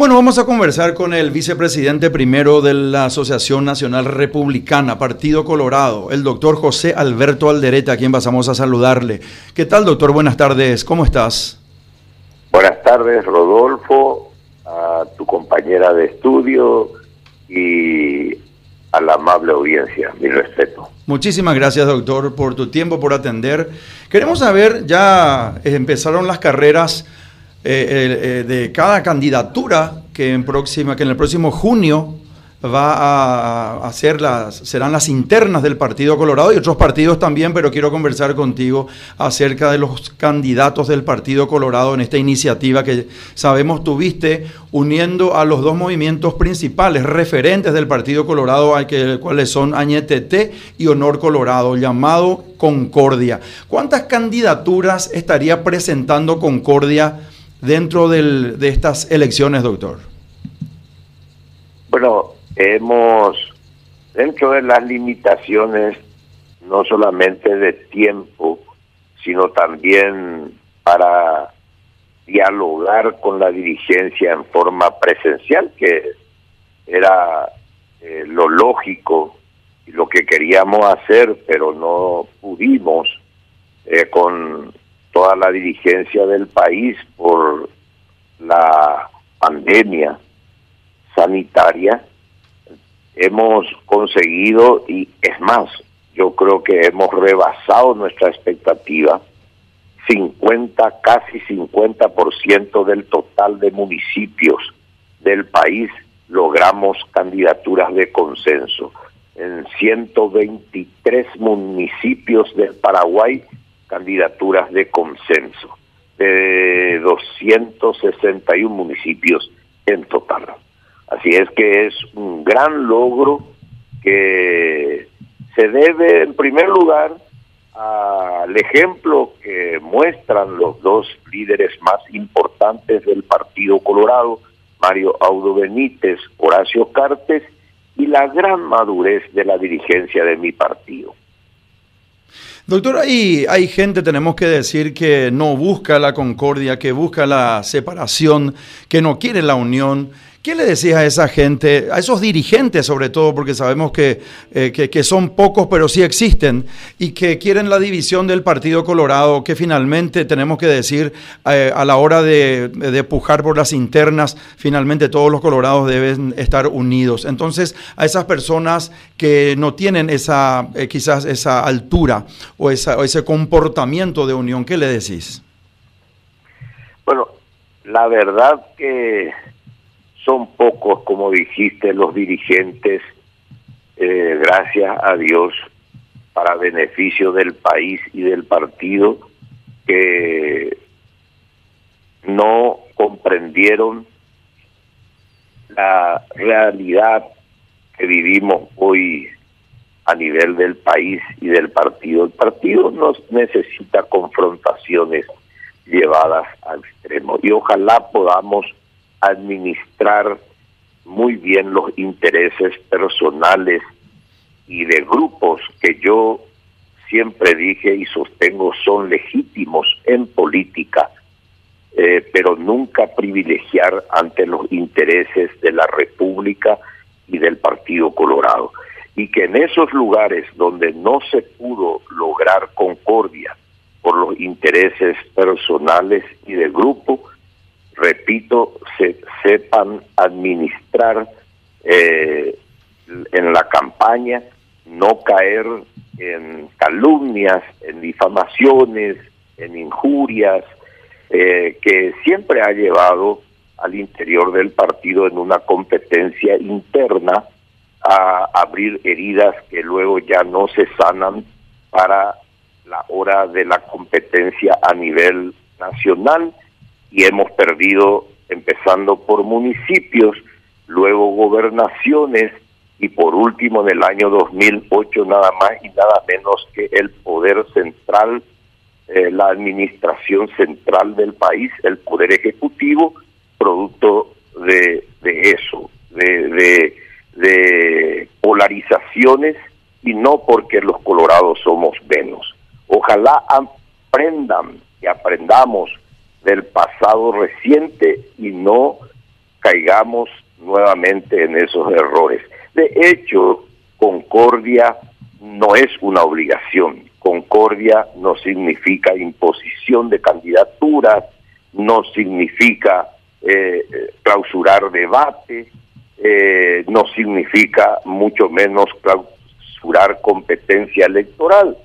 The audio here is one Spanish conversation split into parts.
Bueno, vamos a conversar con el vicepresidente primero de la Asociación Nacional Republicana, Partido Colorado, el doctor José Alberto Alderete, a quien pasamos a saludarle. ¿Qué tal, doctor? Buenas tardes, ¿cómo estás? Buenas tardes, Rodolfo, a tu compañera de estudio y a la amable audiencia, mi respeto. Muchísimas gracias, doctor, por tu tiempo, por atender. Queremos saber, ya empezaron las carreras eh, eh, de cada candidatura que en, próxima, que en el próximo junio va a hacer las, serán las internas del Partido Colorado y otros partidos también, pero quiero conversar contigo acerca de los candidatos del Partido Colorado en esta iniciativa que sabemos tuviste uniendo a los dos movimientos principales, referentes del Partido Colorado, que, cuales son Añetete y Honor Colorado, llamado Concordia. ¿Cuántas candidaturas estaría presentando Concordia? Dentro de estas elecciones, doctor? Bueno, hemos, dentro de las limitaciones, no solamente de tiempo, sino también para dialogar con la dirigencia en forma presencial, que era eh, lo lógico y lo que queríamos hacer, pero no pudimos eh, con toda la dirigencia del país por la pandemia sanitaria, hemos conseguido, y es más, yo creo que hemos rebasado nuestra expectativa, 50, casi 50% del total de municipios del país logramos candidaturas de consenso. En 123 municipios del Paraguay candidaturas de consenso de 261 municipios en total. Así es que es un gran logro que se debe en primer lugar al ejemplo que muestran los dos líderes más importantes del Partido Colorado, Mario Audo Benítez, Horacio Cartes, y la gran madurez de la dirigencia de mi partido. Doctor, hay, hay gente, tenemos que decir, que no busca la concordia, que busca la separación, que no quiere la unión. ¿Qué le decías a esa gente, a esos dirigentes sobre todo, porque sabemos que, eh, que, son pocos pero sí existen, y que quieren la división del Partido Colorado, que finalmente tenemos que decir, eh, a la hora de, de, pujar por las internas, finalmente todos los colorados deben estar unidos. Entonces, a esas personas que no tienen esa, eh, quizás esa altura o, esa, o ese comportamiento de unión, ¿qué le decís? Bueno, la verdad que son pocos, como dijiste, los dirigentes, eh, gracias a Dios, para beneficio del país y del partido, que no comprendieron la realidad que vivimos hoy a nivel del país y del partido. El partido no necesita confrontaciones llevadas al extremo y ojalá podamos administrar muy bien los intereses personales y de grupos que yo siempre dije y sostengo son legítimos en política, eh, pero nunca privilegiar ante los intereses de la República y del Partido Colorado. Y que en esos lugares donde no se pudo lograr concordia por los intereses personales y de grupo, repito, se sepan administrar eh, en la campaña, no caer en calumnias, en difamaciones, en injurias, eh, que siempre ha llevado al interior del partido en una competencia interna a abrir heridas que luego ya no se sanan para la hora de la competencia a nivel nacional y hemos perdido empezando por municipios, luego gobernaciones y por último en el año 2008 nada más y nada menos que el poder central, eh, la administración central del país, el poder ejecutivo, producto de, de eso, de, de, de polarizaciones y no porque los colorados somos menos. Ojalá aprendan y aprendamos del pasado reciente y no caigamos nuevamente en esos errores. De hecho, concordia no es una obligación. Concordia no significa imposición de candidaturas, no significa eh, clausurar debate, eh, no significa mucho menos clausurar competencia electoral,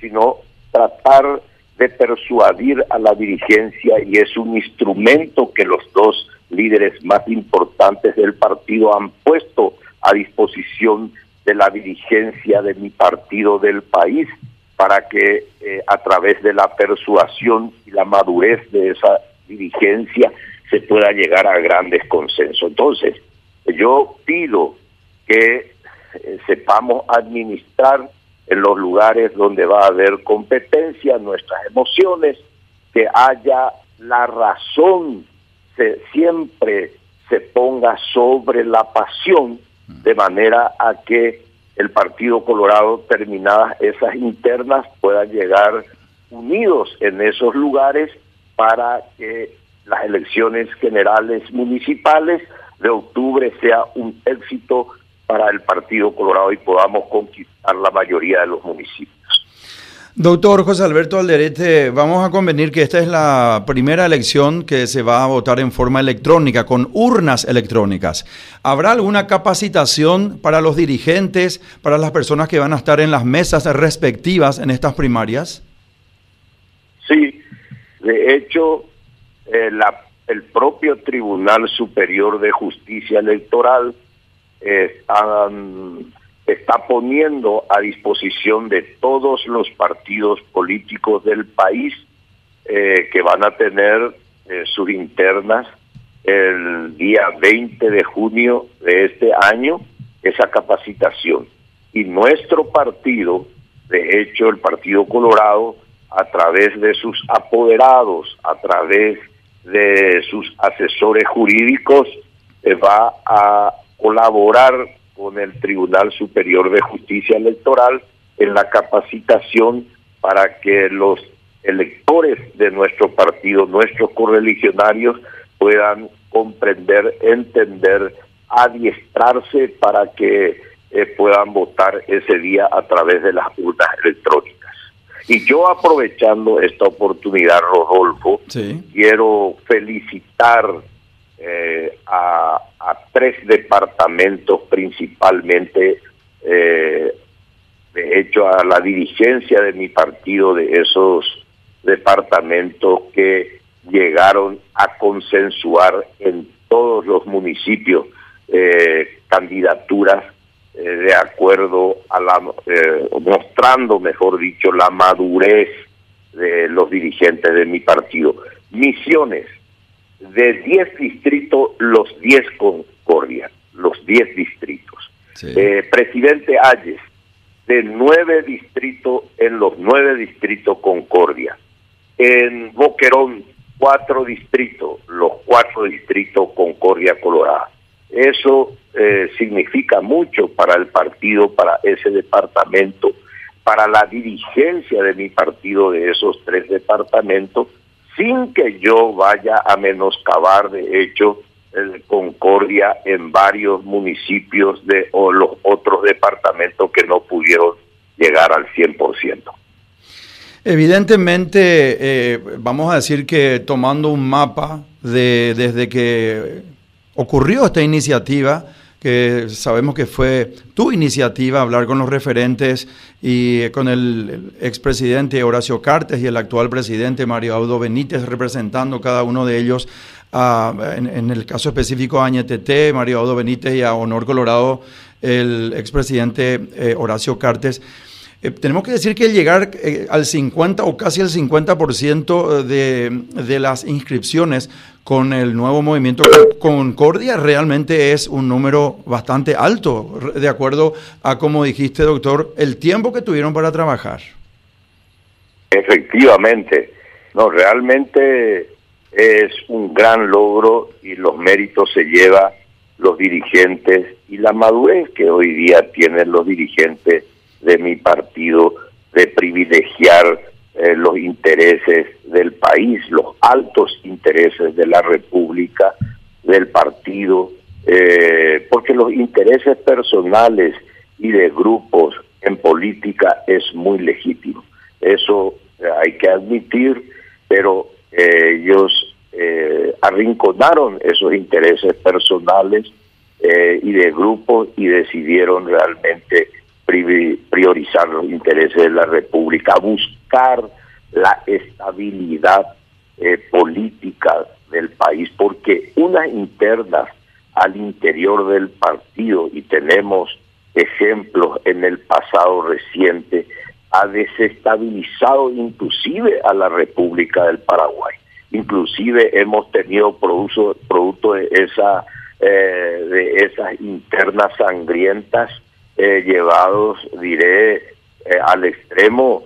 sino tratar persuadir a la dirigencia y es un instrumento que los dos líderes más importantes del partido han puesto a disposición de la dirigencia de mi partido del país para que eh, a través de la persuasión y la madurez de esa dirigencia se pueda llegar a grandes consensos. Entonces, yo pido que eh, sepamos administrar en los lugares donde va a haber competencia nuestras emociones, que haya la razón, se, siempre se ponga sobre la pasión, de manera a que el Partido Colorado, terminadas esas internas, pueda llegar unidos en esos lugares para que las elecciones generales municipales de octubre sea un éxito para el Partido Colorado y podamos conquistar la mayoría de los municipios. Doctor José Alberto Alderete, vamos a convenir que esta es la primera elección que se va a votar en forma electrónica, con urnas electrónicas. ¿Habrá alguna capacitación para los dirigentes, para las personas que van a estar en las mesas respectivas en estas primarias? Sí, de hecho, eh, la, el propio Tribunal Superior de Justicia Electoral eh, está poniendo a disposición de todos los partidos políticos del país eh, que van a tener sus internas el día 20 de junio de este año esa capacitación. Y nuestro partido, de hecho el Partido Colorado, a través de sus apoderados, a través de sus asesores jurídicos, eh, va a colaborar con el Tribunal Superior de Justicia Electoral en la capacitación para que los electores de nuestro partido, nuestros correligionarios, puedan comprender, entender, adiestrarse para que eh, puedan votar ese día a través de las urnas electrónicas. Y yo aprovechando esta oportunidad, Rodolfo, quiero felicitar eh, a, tres departamentos principalmente, eh, de hecho a la dirigencia de mi partido de esos departamentos que llegaron a consensuar en todos los municipios eh, candidaturas eh, de acuerdo a la, eh, mostrando, mejor dicho, la madurez de los dirigentes de mi partido. Misiones, de 10 distritos, los 10 Concordia, los 10 distritos. Eh, presidente Ayes, de 9 distritos, en los 9 distritos Concordia. En Boquerón, 4 distritos, los 4 distritos Concordia Colorada. Eso eh, significa mucho para el partido, para ese departamento, para la dirigencia de mi partido de esos tres departamentos, sin que yo vaya a menoscabar, de hecho, el Concordia en varios municipios de o los otros departamentos que no pudieron llegar al 100%. Evidentemente, eh, vamos a decir que tomando un mapa de desde que ocurrió esta iniciativa, que sabemos que fue tu iniciativa hablar con los referentes y con el, expresidente Horacio Cartes y el actual presidente Mario Audo Benítez representando cada uno de ellos, en, el caso específico a Añetete, Mario Audo Benítez y a Honor Colorado, el expresidente eh, Horacio Cartes. Eh, tenemos que decir que llegar eh, al 50 o casi al 50% de, de las inscripciones con el nuevo movimiento Concordia realmente es un número bastante alto, de acuerdo a como dijiste, doctor, el tiempo que tuvieron para trabajar. Efectivamente, no, realmente es un gran logro y los méritos se lleva los dirigentes y la madurez que hoy día tienen los dirigentes de mi partido de privilegiar eh, los intereses del país, los altos intereses de la República, del partido, eh, porque los intereses personales y de grupos en política es muy legítimo. Eso eh, hay que admitir, pero eh, ellos arrinconaron esos intereses personales y de grupos y decidieron realmente priorizar los intereses de la República, buscar la estabilidad política del país, porque unas internas al interior del partido, y tenemos ejemplos en el pasado reciente, ha desestabilizado inclusive a la República del Paraguay. Inclusive hemos tenido producto, producto de esa eh, de esas internas sangrientas eh, llevados, diré, eh, al extremo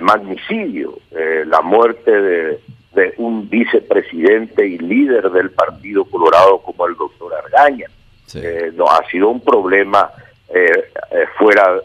magnicidio, la muerte de de un vicepresidente y líder del Partido Colorado como el doctor Argaña. Eh, no ha sido un problema eh, eh, fuera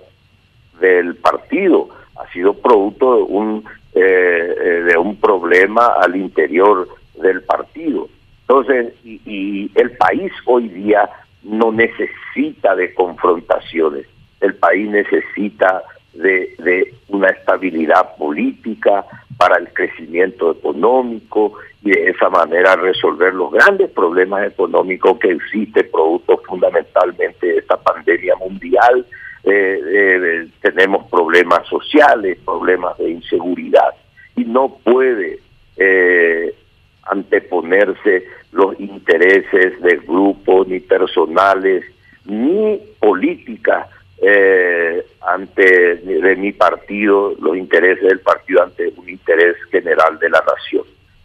del partido, ha sido producto de un, de un problema al interior del partido. Entonces, y, y el país hoy día no necesita de confrontaciones, el país necesita de, una estabilidad política, para el crecimiento económico y de esa manera resolver los grandes problemas económicos que existe producto fundamentalmente de esta pandemia mundial. Eh, eh, tenemos problemas sociales, problemas de inseguridad y no puede eh, anteponerse los intereses de grupos ni personales ni políticas eh, ante de mi partido, los intereses del partido ante un interés general de la nación.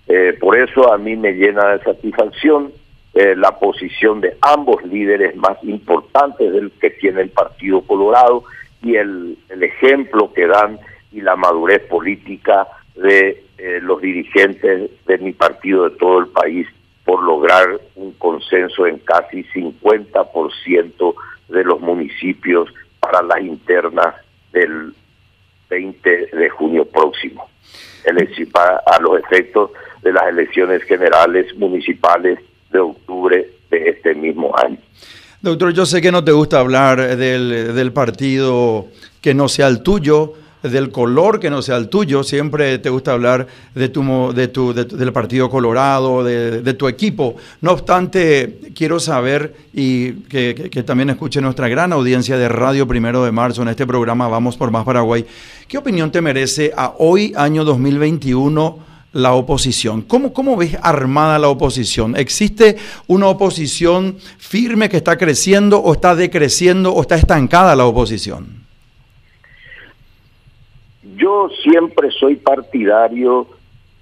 Eh, por eso a mí me llena de satisfacción eh, la posición de ambos líderes más importantes del que tiene el Partido Colorado y el, ejemplo que dan y la madurez política de eh, los dirigentes de mi partido de todo el país por lograr un consenso en casi 50% de los municipios para las internas del 20 de junio próximo, a los efectos de las elecciones generales municipales de octubre de este mismo año. Doctor, yo sé que no te gusta hablar del, del partido que no sea el tuyo, del color que no sea el tuyo, siempre te gusta hablar de tu, de tu, del Partido Colorado, de, tu equipo. No obstante, quiero saber y que, también escuche nuestra gran audiencia de Radio Primero de Marzo en este programa Vamos por Más Paraguay. ¿Qué opinión te merece a hoy, año 2021? la oposición. ¿Cómo, ¿Cómo ves armada la oposición? ¿Existe una oposición firme que está creciendo o está decreciendo o está estancada la oposición? Yo siempre soy partidario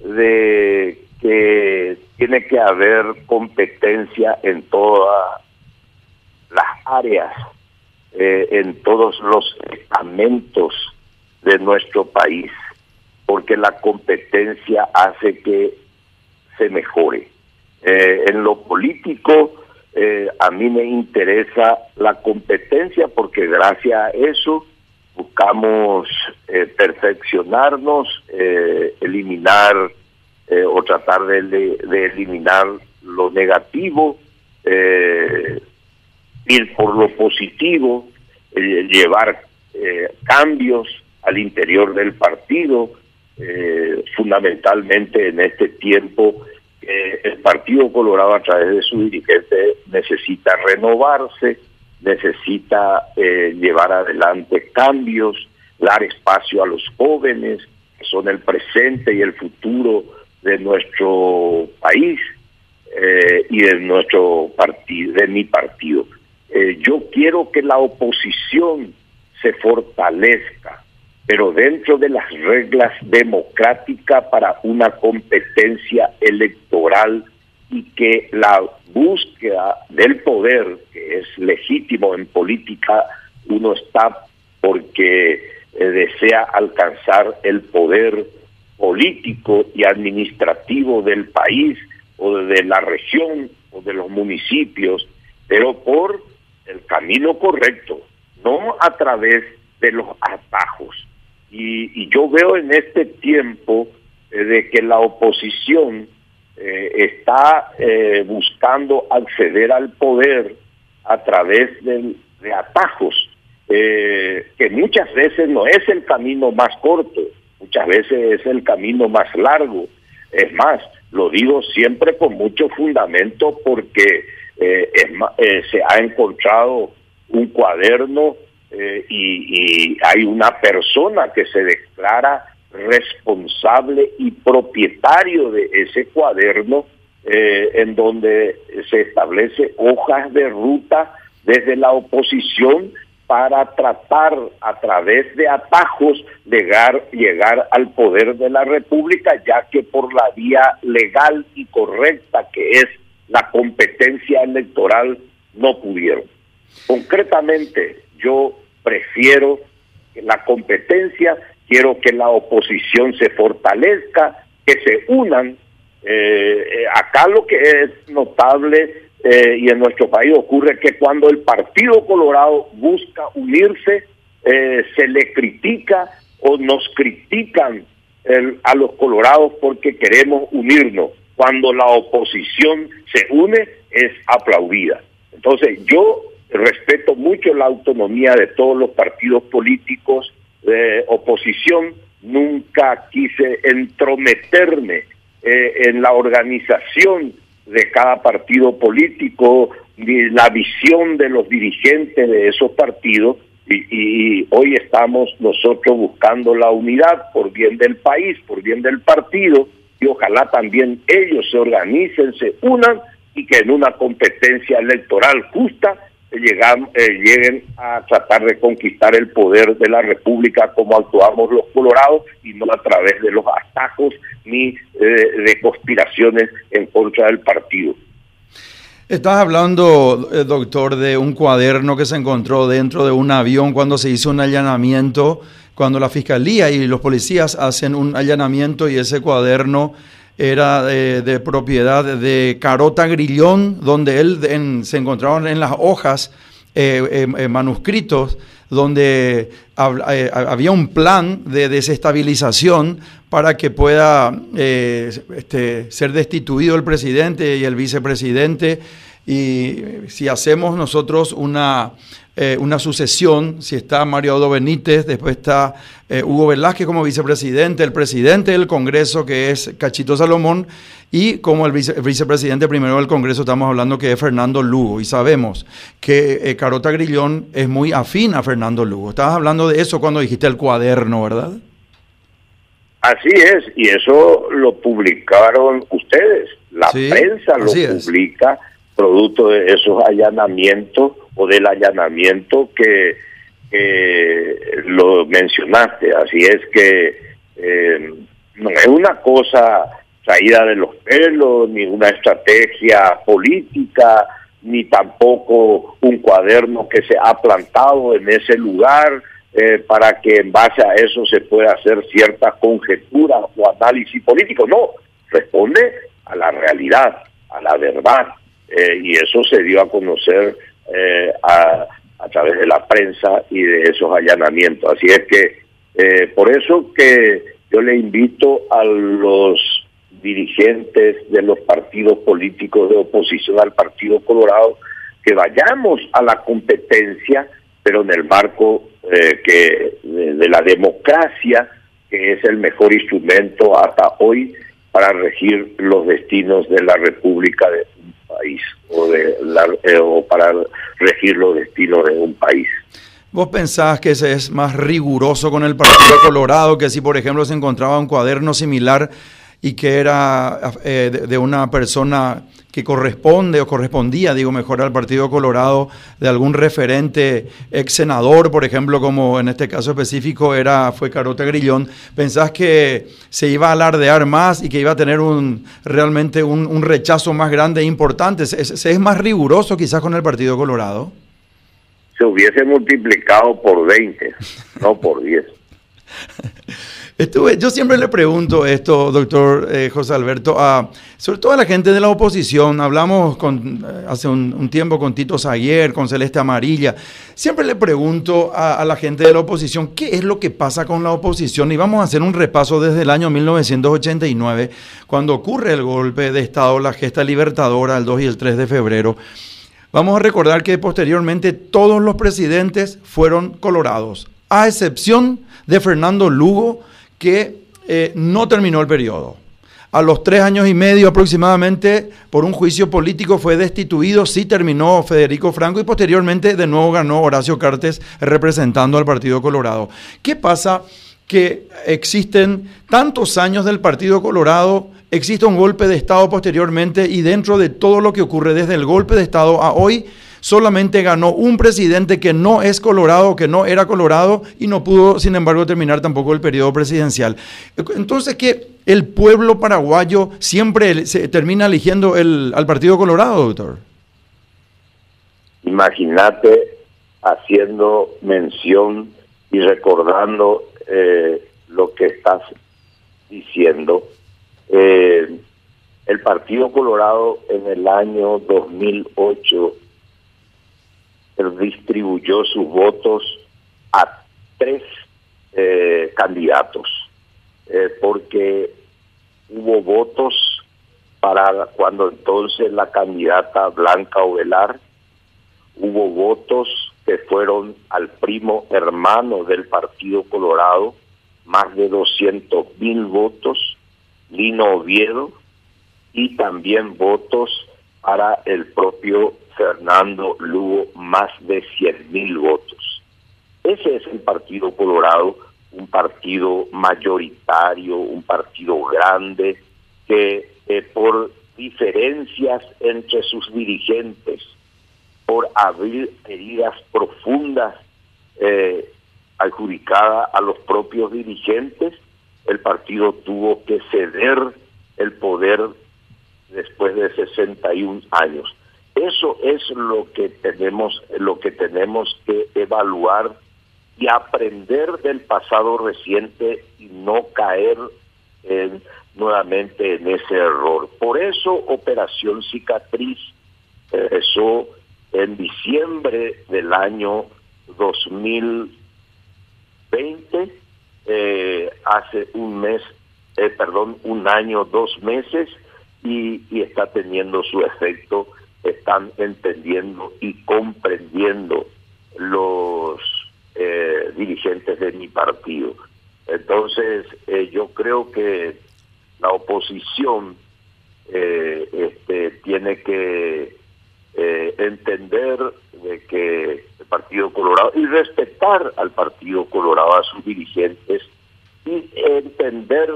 de que tiene que haber competencia en todas las áreas, eh, en todos los estamentos de nuestro país, porque la competencia hace que se mejore. Eh, en lo político, eh, a mí me interesa la competencia porque gracias a eso buscamos eh, perfeccionarnos, eh, eliminar eh, o tratar de, eliminar lo negativo, ir por lo positivo, llevar cambios al interior del partido, fundamentalmente en este tiempo el Partido Colorado a través de su dirigente necesita renovarse, necesita eh, llevar adelante cambios, dar espacio a los jóvenes, que son el presente y el futuro de nuestro país eh, y de nuestro partido, de mi partido. Eh, yo quiero que la oposición se fortalezca, pero dentro de las reglas democráticas para una competencia electoral y que la búsqueda del poder, que es legítimo en política, uno está porque eh, desea alcanzar el poder político y administrativo del país o de la región o de los municipios, pero por el camino correcto, no a través de los atajos. Y, yo veo en este tiempo eh, de que la oposición eh, está eh, buscando acceder al poder a través de, atajos, eh, que muchas veces no es el camino más corto, muchas veces es el camino más largo. Es más, lo digo siempre con mucho fundamento porque se ha encontrado un cuaderno y, y hay una persona que se declara responsable y propietario de ese cuaderno eh, en donde se establece hojas de ruta desde la oposición para tratar a través de atajos llegar, llegar al poder de la República, ya que por la vía legal y correcta que es la competencia electoral no pudieron. Concretamente, yo prefiero la competencia quiero que la oposición se fortalezca, que se unan. Eh, eh, acá lo que es notable eh, y en nuestro país ocurre que cuando el Partido Colorado busca unirse, se le critica o nos critican a los colorados porque queremos unirnos. Cuando la oposición se une, es aplaudida. Entonces, yo respeto mucho la autonomía de todos los partidos políticos, de oposición, nunca quise entrometerme eh, en la organización de cada partido político, ni la visión de los dirigentes de esos partidos, y, hoy estamos nosotros buscando la unidad por bien del país, por bien del partido, y ojalá también ellos se organicen, se unan y que en una competencia electoral justa llegan, eh, lleguen a tratar de conquistar el poder de la República como actuamos los colorados y no a través de los atajos ni eh, de conspiraciones en contra del partido. Estás hablando, eh, doctor, de un cuaderno que se encontró dentro de un avión cuando se hizo un allanamiento, cuando la fiscalía y los policías hacen un allanamiento y ese cuaderno era de, propiedad de Carota Grillón, donde él se encontraban en las hojas eh, eh, eh, manuscritos donde había un plan de desestabilización para que pueda este, ser destituido el presidente y el vicepresidente. Y si hacemos nosotros una eh, una sucesión, si está Mario Odo Benítez, después está eh, Hugo Velázquez como vicepresidente, el presidente del Congreso que es Cachito Salomón y como el, vicepresidente primero del Congreso estamos hablando que es Fernando Lugo y sabemos que eh, Carota Grillón es muy afín a Fernando Lugo. Estabas hablando de eso cuando dijiste el cuaderno, ¿verdad? Así es, y eso lo publicaron ustedes, la prensa lo publica, producto de esos allanamientos del allanamiento que lo mencionaste. Así es que eh, no es una cosa traída de los pelos, ni una estrategia política, ni tampoco un cuaderno que se ha plantado en ese lugar eh, para que en base a eso se pueda hacer cierta conjetura o análisis político. No, responde a la realidad, a la verdad. Eh, y eso se dio a conocer eh, a, a, través de la prensa y de esos allanamientos. Así es que eh, por eso que yo le invito a los dirigentes de los partidos políticos de oposición al Partido Colorado que vayamos a la competencia, pero en el marco eh, que de, la democracia, que es el mejor instrumento hasta hoy para regir los destinos de la República de, país o, de eh, o para regir los destinos de un país. ¿Vos pensás que ese es más riguroso con el Partido Colorado que si, por ejemplo, se encontraba un cuaderno similar y que era eh, de, una persona que corresponde o correspondía, digo mejor, al Partido Colorado, de algún referente ex senador, por ejemplo, como en este caso específico era fue Carota Grillón, ¿pensás que se iba a alardear más y que iba a tener un realmente un, rechazo más grande e importante? ¿Se, es más riguroso quizás con el Partido Colorado? Se hubiese multiplicado por 20, no por 10. Estuve, yo siempre le pregunto esto, doctor eh, José Alberto, a, sobre todo a la gente de la oposición. Hablamos eh, hace un, tiempo con Tito Sayer, con Celeste Amarilla. Siempre le pregunto a, a, la gente de la oposición qué es lo que pasa con la oposición. Y vamos a hacer un repaso desde el año 1989, cuando ocurre el golpe de Estado, la gesta libertadora, el 2 y el 3 de febrero. Vamos a recordar que posteriormente todos los presidentes fueron colorados, a excepción de Fernando Lugo que eh, no terminó el periodo. A los tres años y medio aproximadamente, por un juicio político, fue destituido, sí terminó Federico Franco y posteriormente de nuevo ganó Horacio Cartes representando al Partido Colorado. ¿Qué pasa? Que existen tantos años del Partido Colorado, existe un golpe de Estado posteriormente y dentro de todo lo que ocurre desde el golpe de Estado a hoy, solamente ganó un presidente que no es colorado, que no era colorado y no pudo, sin embargo, terminar tampoco el periodo presidencial. Entonces, que el pueblo paraguayo siempre se termina eligiendo el, al Partido Colorado, doctor. Imagínate haciendo mención y recordando eh, lo que estás diciendo. Eh, el Partido Colorado en el año 2008 distribuyó sus votos a tres eh, candidatos, eh, porque hubo votos para cuando entonces la candidata Blanca Ovelar, hubo votos que fueron al primo hermano del Partido Colorado, más de 200 mil votos, Lino Oviedo, y también votos para el propio Fernando Lugo más de 100 mil votos. Ese es el Partido Colorado, un partido mayoritario, un partido grande, que eh, por diferencias entre sus dirigentes, por abrir heridas profundas eh, adjudicadas a los propios dirigentes, el partido tuvo que ceder el poder después de 61 años. Eso es lo que tenemos, lo que tenemos que evaluar y aprender del pasado reciente y no caer nuevamente en ese error. Por eso Operación Cicatriz empezó en diciembre del año 2020, eh, hace un mes, eh, perdón, un año, dos meses, y está teniendo su efecto están entendiendo y comprendiendo los eh, dirigentes de mi partido. Entonces, eh, yo creo que la oposición eh, este, tiene que entender de que el Partido Colorado y respetar al Partido Colorado, a sus dirigentes, y entender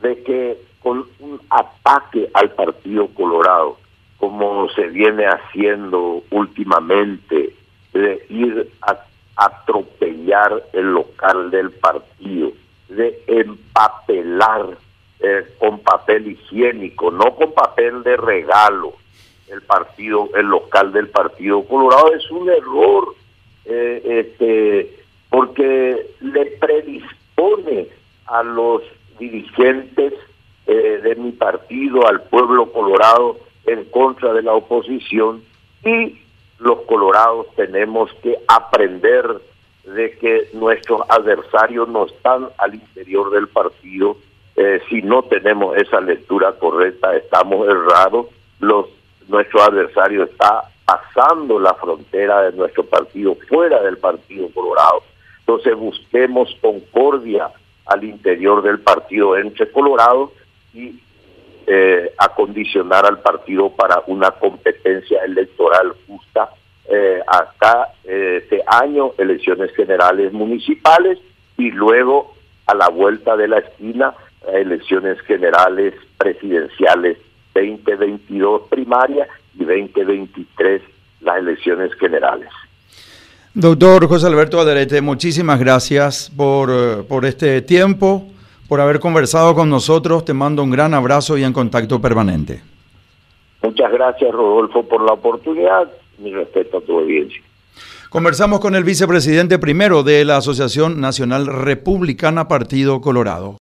de que con un ataque al Partido Colorado, como se viene haciendo últimamente, de ir a atropellar el local del partido, de empapelar eh, con papel higiénico, no con papel de regalo, el partido, el local del Partido Colorado. Es un error, eh, este, porque le predispone a los dirigentes eh, de mi partido, al pueblo colorado, en contra de la oposición y los colorados tenemos que aprender de que nuestros adversarios no están al interior del partido. Eh, si no tenemos esa lectura correcta, estamos errados. Los, nuestro adversario está pasando la frontera de nuestro partido fuera del Partido Colorado. Entonces busquemos concordia al interior del partido entre Colorado y eh, acondicionar al partido para una competencia electoral justa. Eh, acá eh, este año elecciones generales municipales y luego a la vuelta de la esquina elecciones generales presidenciales 2022 primaria y 2023 las elecciones generales. Doctor José Alberto Aderete, muchísimas gracias por, por este tiempo por haber conversado con nosotros. Te mando un gran abrazo y en contacto permanente. Muchas gracias, Rodolfo, por la oportunidad. Mi respeto a tu audiencia. Conversamos con el vicepresidente primero de la Asociación Nacional Republicana Partido Colorado.